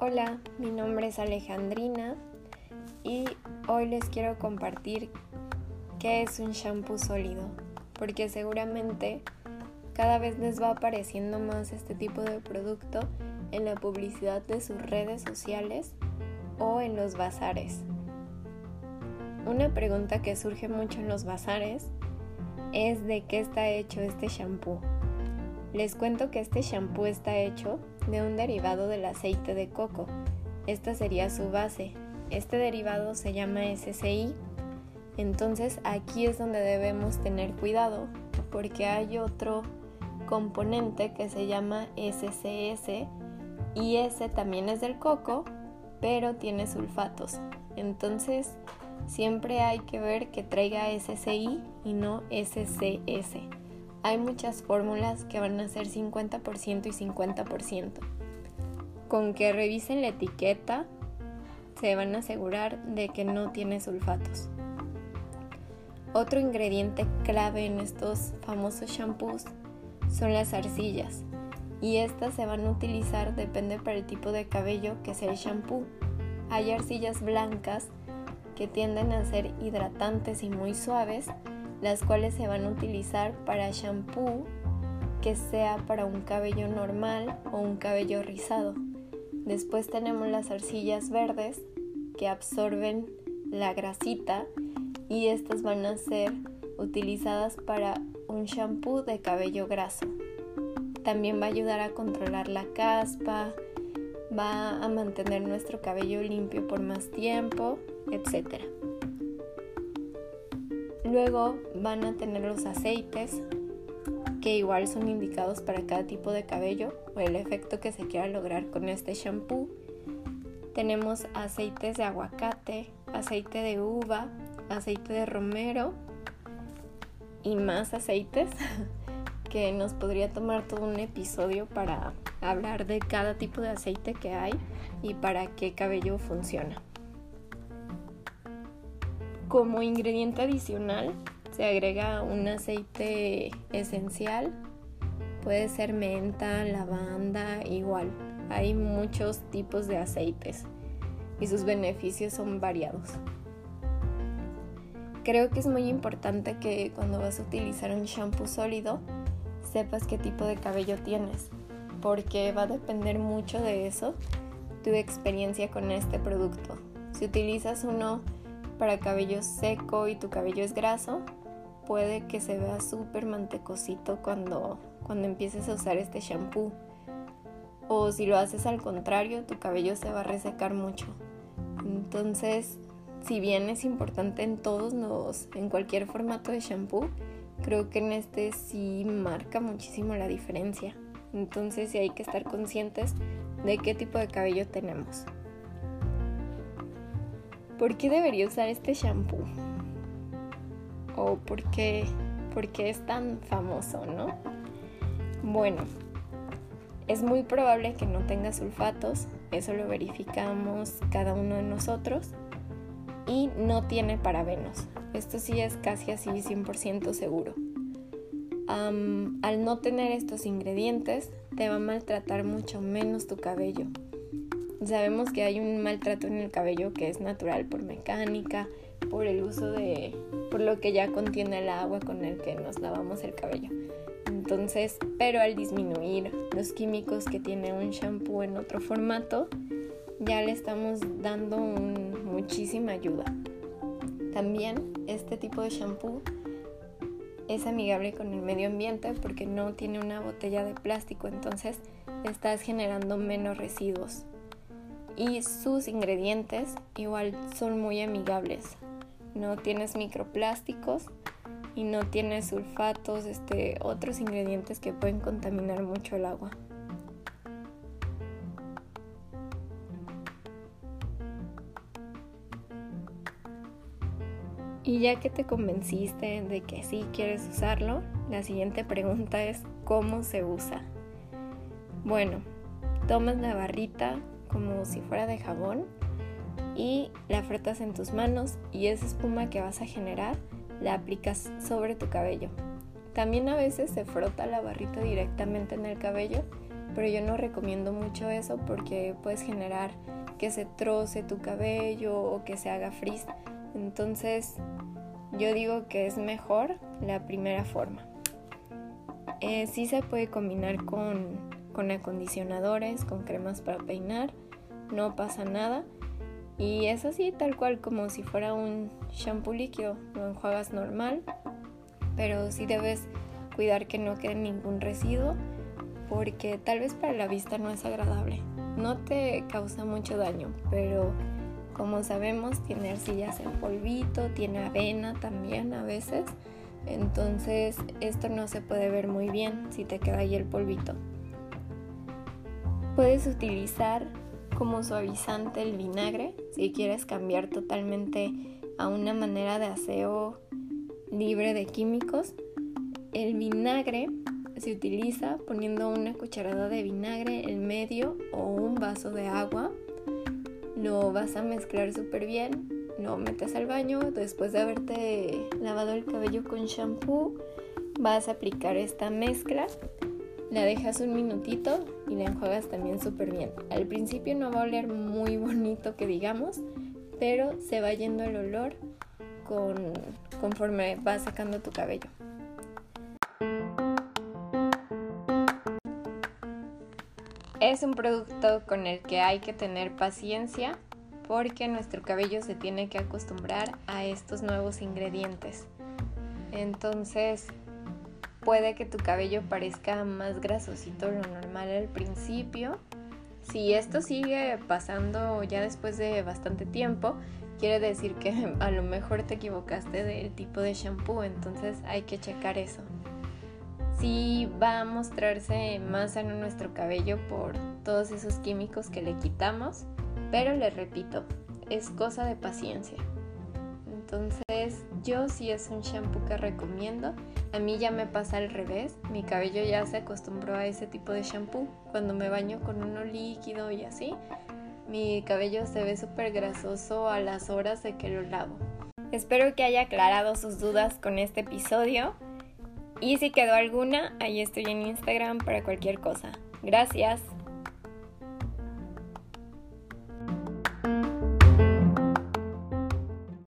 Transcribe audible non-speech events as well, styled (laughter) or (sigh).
Hola, mi nombre es Alejandrina y hoy les quiero compartir qué es un shampoo sólido, porque seguramente cada vez les va apareciendo más este tipo de producto en la publicidad de sus redes sociales o en los bazares. Una pregunta que surge mucho en los bazares es de qué está hecho este shampoo. Les cuento que este shampoo está hecho de un derivado del aceite de coco. Esta sería su base. Este derivado se llama SCI. Entonces aquí es donde debemos tener cuidado porque hay otro componente que se llama SCS y ese también es del coco, pero tiene sulfatos. Entonces siempre hay que ver que traiga SCI y no SCS hay muchas fórmulas que van a ser 50% y 50%. Con que revisen la etiqueta se van a asegurar de que no tiene sulfatos. Otro ingrediente clave en estos famosos shampoos son las arcillas y estas se van a utilizar depende para el tipo de cabello que sea el shampoo. Hay arcillas blancas que tienden a ser hidratantes y muy suaves las cuales se van a utilizar para shampoo que sea para un cabello normal o un cabello rizado. Después tenemos las arcillas verdes que absorben la grasita y estas van a ser utilizadas para un shampoo de cabello graso. También va a ayudar a controlar la caspa, va a mantener nuestro cabello limpio por más tiempo, etc. Luego van a tener los aceites que igual son indicados para cada tipo de cabello o el efecto que se quiera lograr con este shampoo. Tenemos aceites de aguacate, aceite de uva, aceite de romero y más aceites (laughs) que nos podría tomar todo un episodio para hablar de cada tipo de aceite que hay y para qué cabello funciona. Como ingrediente adicional se agrega un aceite esencial, puede ser menta, lavanda, igual. Hay muchos tipos de aceites y sus beneficios son variados. Creo que es muy importante que cuando vas a utilizar un shampoo sólido sepas qué tipo de cabello tienes, porque va a depender mucho de eso tu experiencia con este producto. Si utilizas uno para cabello seco y tu cabello es graso, puede que se vea súper mantecosito cuando, cuando empieces a usar este shampoo. O si lo haces al contrario, tu cabello se va a resecar mucho. Entonces, si bien es importante en todos los, en cualquier formato de shampoo, creo que en este sí marca muchísimo la diferencia. Entonces sí hay que estar conscientes de qué tipo de cabello tenemos. ¿por qué debería usar este shampoo? ¿O por qué, por qué es tan famoso, no? Bueno, es muy probable que no tenga sulfatos, eso lo verificamos cada uno de nosotros, y no tiene parabenos. Esto sí es casi así 100% seguro. al no tener estos ingredientes, te va a maltratar mucho menos tu cabello. Sabemos que hay un maltrato en el cabello que es natural por mecánica, por el uso de, por lo que ya contiene el agua con el que nos lavamos el cabello. Entonces, pero al disminuir los químicos que tiene un shampoo en otro formato, ya le estamos dando muchísima ayuda. También este tipo de shampoo es amigable con el medio ambiente porque no tiene una botella de plástico, entonces estás generando menos residuos y sus ingredientes igual son muy amigables. No tienes microplásticos y no tienes sulfatos, este, otros ingredientes que pueden contaminar mucho el agua. Y ya que te convenciste de que sí quieres usarlo, la siguiente pregunta es ¿cómo se usa? Bueno, tomas la barrita como si fuera de jabón y la frotas en tus manos y esa espuma que vas a generar la aplicas sobre tu cabello. También a veces se frota la barrita directamente en el cabello, pero yo no recomiendo mucho eso porque puedes generar que se troce tu cabello o que se haga frizz. Entonces yo digo que es mejor la primera forma. Eh, sí se puede combinar con, con acondicionadores, con cremas para peinar, no pasa nada. Y es así, tal cual como si fuera un shampoo líquido, lo enjuagas normal, pero sí debes cuidar que no quede ningún residuo porque tal vez para la vista no es agradable. No te causa mucho daño, pero como sabemos tiene arcillas en polvito, tiene avena también a veces, entonces esto no se puede ver muy bien si te queda ahí el polvito. Puedes utilizar como suavizante el vinagre si quieres cambiar totalmente a una manera de aseo libre de químicos. El vinagre se utiliza poniendo una cucharada de vinagre en medio o un vaso de agua. Lo vas a mezclar súper bien, lo metes al baño, después de haberte lavado el cabello con shampoo, vas a aplicar esta mezcla, la dejas un minutito y la enjuagas también súper bien. Al principio no va a oler muy bonito que digamos, pero se va yendo el olor con, conforme va sacando tu cabello. Es un producto con el que hay que tener paciencia porque nuestro cabello se tiene que acostumbrar a estos nuevos ingredientes. Entonces puede que tu cabello parezca más grasosito de lo normal al principio. Si esto sigue pasando ya después de bastante tiempo, quiere decir que (laughs) a lo mejor te equivocaste del tipo de shampoo, entonces hay que checar eso. Sí va a mostrarse más sano nuestro cabello por todos esos químicos que le quitamos, pero les repito, es cosa de paciencia. Entonces yo sí es un shampoo que recomiendo. A mí ya me pasa al revés, mi cabello ya se acostumbró a ese tipo de shampoo. Cuando me baño con uno líquido y así, mi cabello se ve súper grasoso a las horas de que lo lavo. Espero que haya aclarado sus dudas con este episodio. Y si quedó alguna, ahí estoy en Instagram para cualquier cosa. Gracias.